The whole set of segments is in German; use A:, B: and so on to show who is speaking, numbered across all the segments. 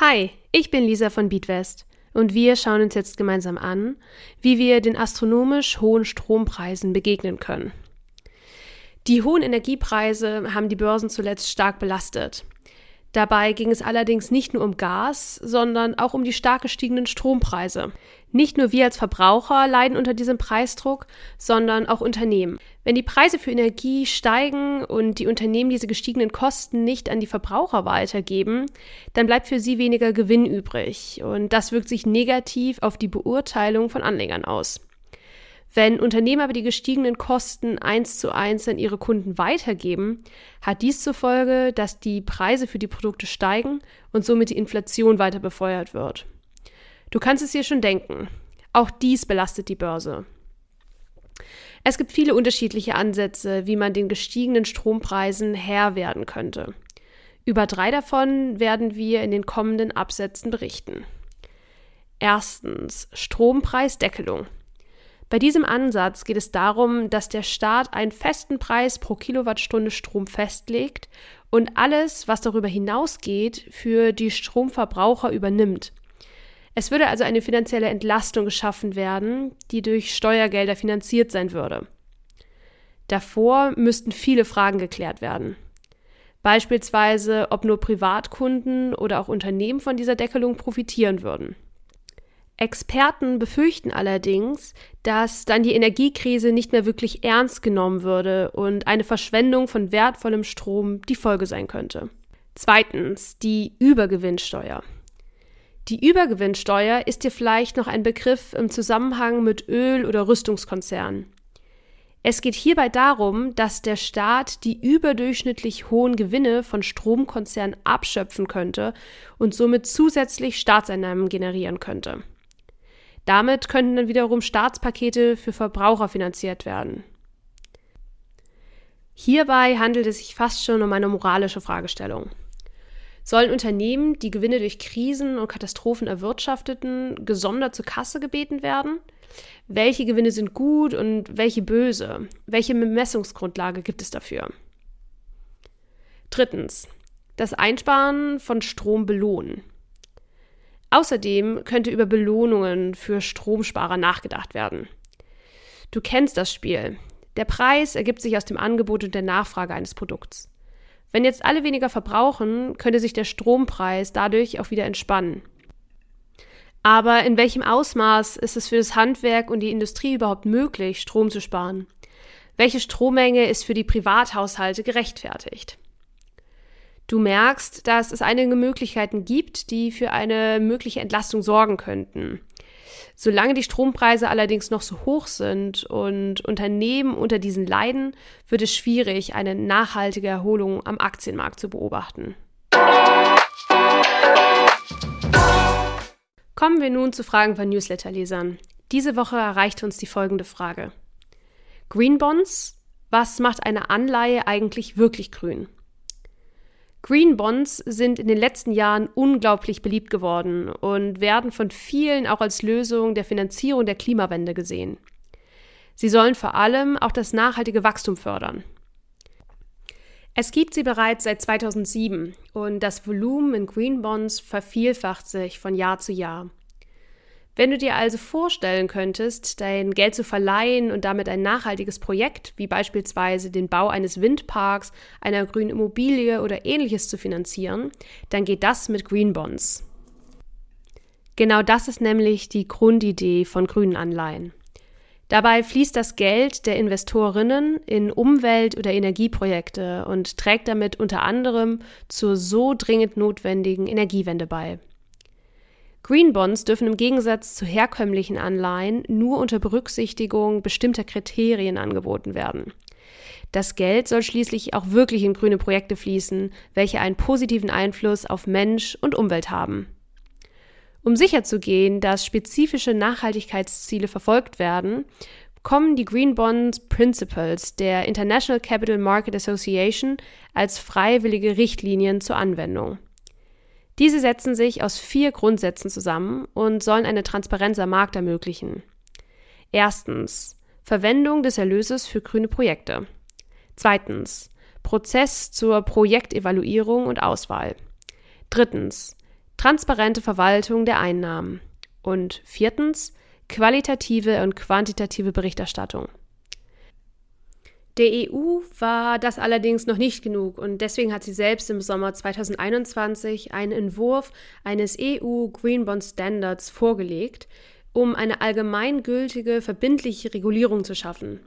A: Hi, ich bin Lisa von Beatwest und wir schauen uns jetzt gemeinsam an, wie wir den astronomisch hohen Strompreisen begegnen können. Die hohen Energiepreise haben die Börsen zuletzt stark belastet. Dabei ging es allerdings nicht nur um Gas, sondern auch um die stark gestiegenen Strompreise. Nicht nur wir als Verbraucher leiden unter diesem Preisdruck, sondern auch Unternehmen. Wenn die Preise für Energie steigen und die Unternehmen diese gestiegenen Kosten nicht an die Verbraucher weitergeben, dann bleibt für sie weniger Gewinn übrig. Und das wirkt sich negativ auf die Beurteilung von Anlegern aus. Wenn Unternehmen aber die gestiegenen Kosten eins zu eins an ihre Kunden weitergeben, hat dies zur Folge, dass die Preise für die Produkte steigen und somit die Inflation weiter befeuert wird. Du kannst es dir schon denken. Auch dies belastet die Börse. Es gibt viele unterschiedliche Ansätze, wie man den gestiegenen Strompreisen Herr werden könnte. Über drei davon werden wir in den kommenden Absätzen berichten. Erstens Strompreisdeckelung. Bei diesem Ansatz geht es darum, dass der Staat einen festen Preis pro Kilowattstunde Strom festlegt und alles, was darüber hinausgeht, für die Stromverbraucher übernimmt. Es würde also eine finanzielle Entlastung geschaffen werden, die durch Steuergelder finanziert sein würde. Davor müssten viele Fragen geklärt werden. Beispielsweise, ob nur Privatkunden oder auch Unternehmen von dieser Deckelung profitieren würden. Experten befürchten allerdings, dass dann die Energiekrise nicht mehr wirklich ernst genommen würde und eine Verschwendung von wertvollem Strom die Folge sein könnte. Zweitens die Übergewinnsteuer. Die Übergewinnsteuer ist dir vielleicht noch ein Begriff im Zusammenhang mit Öl- oder Rüstungskonzernen. Es geht hierbei darum, dass der Staat die überdurchschnittlich hohen Gewinne von Stromkonzernen abschöpfen könnte und somit zusätzlich Staatseinnahmen generieren könnte. Damit könnten dann wiederum Staatspakete für Verbraucher finanziert werden. Hierbei handelt es sich fast schon um eine moralische Fragestellung. Sollen Unternehmen, die Gewinne durch Krisen und Katastrophen erwirtschafteten, gesondert zur Kasse gebeten werden? Welche Gewinne sind gut und welche böse? Welche Bemessungsgrundlage gibt es dafür? Drittens. Das Einsparen von Strom belohnen. Außerdem könnte über Belohnungen für Stromsparer nachgedacht werden. Du kennst das Spiel. Der Preis ergibt sich aus dem Angebot und der Nachfrage eines Produkts. Wenn jetzt alle weniger verbrauchen, könnte sich der Strompreis dadurch auch wieder entspannen. Aber in welchem Ausmaß ist es für das Handwerk und die Industrie überhaupt möglich, Strom zu sparen? Welche Strommenge ist für die Privathaushalte gerechtfertigt? Du merkst, dass es einige Möglichkeiten gibt, die für eine mögliche Entlastung sorgen könnten. Solange die Strompreise allerdings noch so hoch sind und Unternehmen unter diesen leiden, wird es schwierig, eine nachhaltige Erholung am Aktienmarkt zu beobachten. Kommen wir nun zu Fragen von Newsletterlesern. Diese Woche erreichte uns die folgende Frage. Green Bonds? Was macht eine Anleihe eigentlich wirklich grün? Green Bonds sind in den letzten Jahren unglaublich beliebt geworden und werden von vielen auch als Lösung der Finanzierung der Klimawende gesehen. Sie sollen vor allem auch das nachhaltige Wachstum fördern. Es gibt sie bereits seit 2007 und das Volumen in Green Bonds vervielfacht sich von Jahr zu Jahr. Wenn du dir also vorstellen könntest, dein Geld zu verleihen und damit ein nachhaltiges Projekt, wie beispielsweise den Bau eines Windparks, einer grünen Immobilie oder ähnliches zu finanzieren, dann geht das mit Green Bonds. Genau das ist nämlich die Grundidee von grünen Anleihen. Dabei fließt das Geld der Investorinnen in Umwelt- oder Energieprojekte und trägt damit unter anderem zur so dringend notwendigen Energiewende bei. Green Bonds dürfen im Gegensatz zu herkömmlichen Anleihen nur unter Berücksichtigung bestimmter Kriterien angeboten werden. Das Geld soll schließlich auch wirklich in grüne Projekte fließen, welche einen positiven Einfluss auf Mensch und Umwelt haben. Um sicherzugehen, dass spezifische Nachhaltigkeitsziele verfolgt werden, kommen die Green Bond Principles der International Capital Market Association als freiwillige Richtlinien zur Anwendung. Diese setzen sich aus vier Grundsätzen zusammen und sollen eine Transparenz am Markt ermöglichen. Erstens Verwendung des Erlöses für grüne Projekte. Zweitens Prozess zur Projektevaluierung und Auswahl. Drittens transparente Verwaltung der Einnahmen. Und viertens qualitative und quantitative Berichterstattung. Der EU war das allerdings noch nicht genug und deswegen hat sie selbst im Sommer 2021 einen Entwurf eines EU Green Bond Standards vorgelegt, um eine allgemeingültige, verbindliche Regulierung zu schaffen.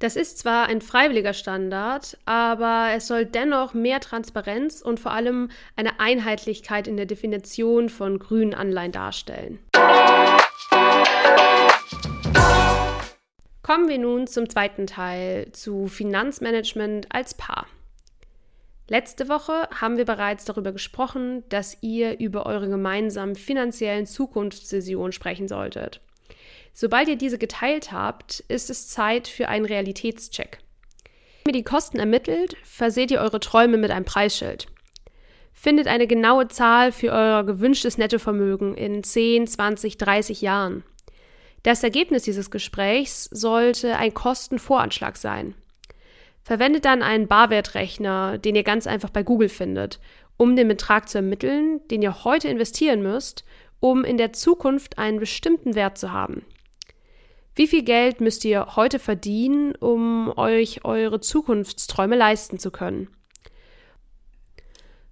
A: Das ist zwar ein freiwilliger Standard, aber es soll dennoch mehr Transparenz und vor allem eine Einheitlichkeit in der Definition von grünen Anleihen darstellen. Kommen wir nun zum zweiten Teil, zu Finanzmanagement als Paar. Letzte Woche haben wir bereits darüber gesprochen, dass ihr über eure gemeinsamen finanziellen Zukunftsvision sprechen solltet. Sobald ihr diese geteilt habt, ist es Zeit für einen Realitätscheck. Wenn ihr die Kosten ermittelt, verseht ihr eure Träume mit einem Preisschild. Findet eine genaue Zahl für euer gewünschtes Nettovermögen in 10, 20, 30 Jahren. Das Ergebnis dieses Gesprächs sollte ein Kostenvoranschlag sein. Verwendet dann einen Barwertrechner, den ihr ganz einfach bei Google findet, um den Betrag zu ermitteln, den ihr heute investieren müsst, um in der Zukunft einen bestimmten Wert zu haben. Wie viel Geld müsst ihr heute verdienen, um euch eure Zukunftsträume leisten zu können?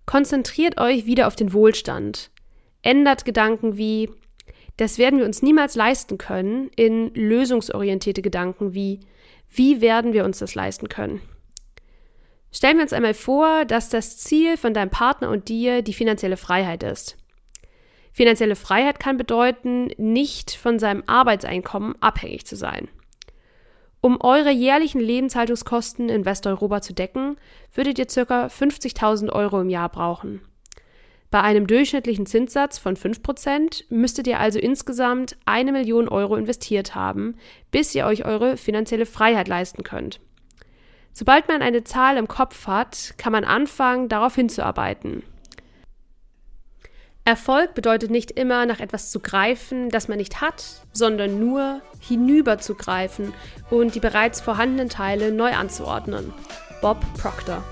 A: Konzentriert euch wieder auf den Wohlstand. Ändert Gedanken wie das werden wir uns niemals leisten können in lösungsorientierte Gedanken wie, wie werden wir uns das leisten können? Stellen wir uns einmal vor, dass das Ziel von deinem Partner und dir die finanzielle Freiheit ist. Finanzielle Freiheit kann bedeuten, nicht von seinem Arbeitseinkommen abhängig zu sein. Um eure jährlichen Lebenshaltungskosten in Westeuropa zu decken, würdet ihr ca. 50.000 Euro im Jahr brauchen. Bei einem durchschnittlichen Zinssatz von 5% müsstet ihr also insgesamt eine Million Euro investiert haben, bis ihr euch eure finanzielle Freiheit leisten könnt. Sobald man eine Zahl im Kopf hat, kann man anfangen, darauf hinzuarbeiten. Erfolg bedeutet nicht immer nach etwas zu greifen, das man nicht hat, sondern nur hinüber zu greifen und die bereits vorhandenen Teile neu anzuordnen. Bob Proctor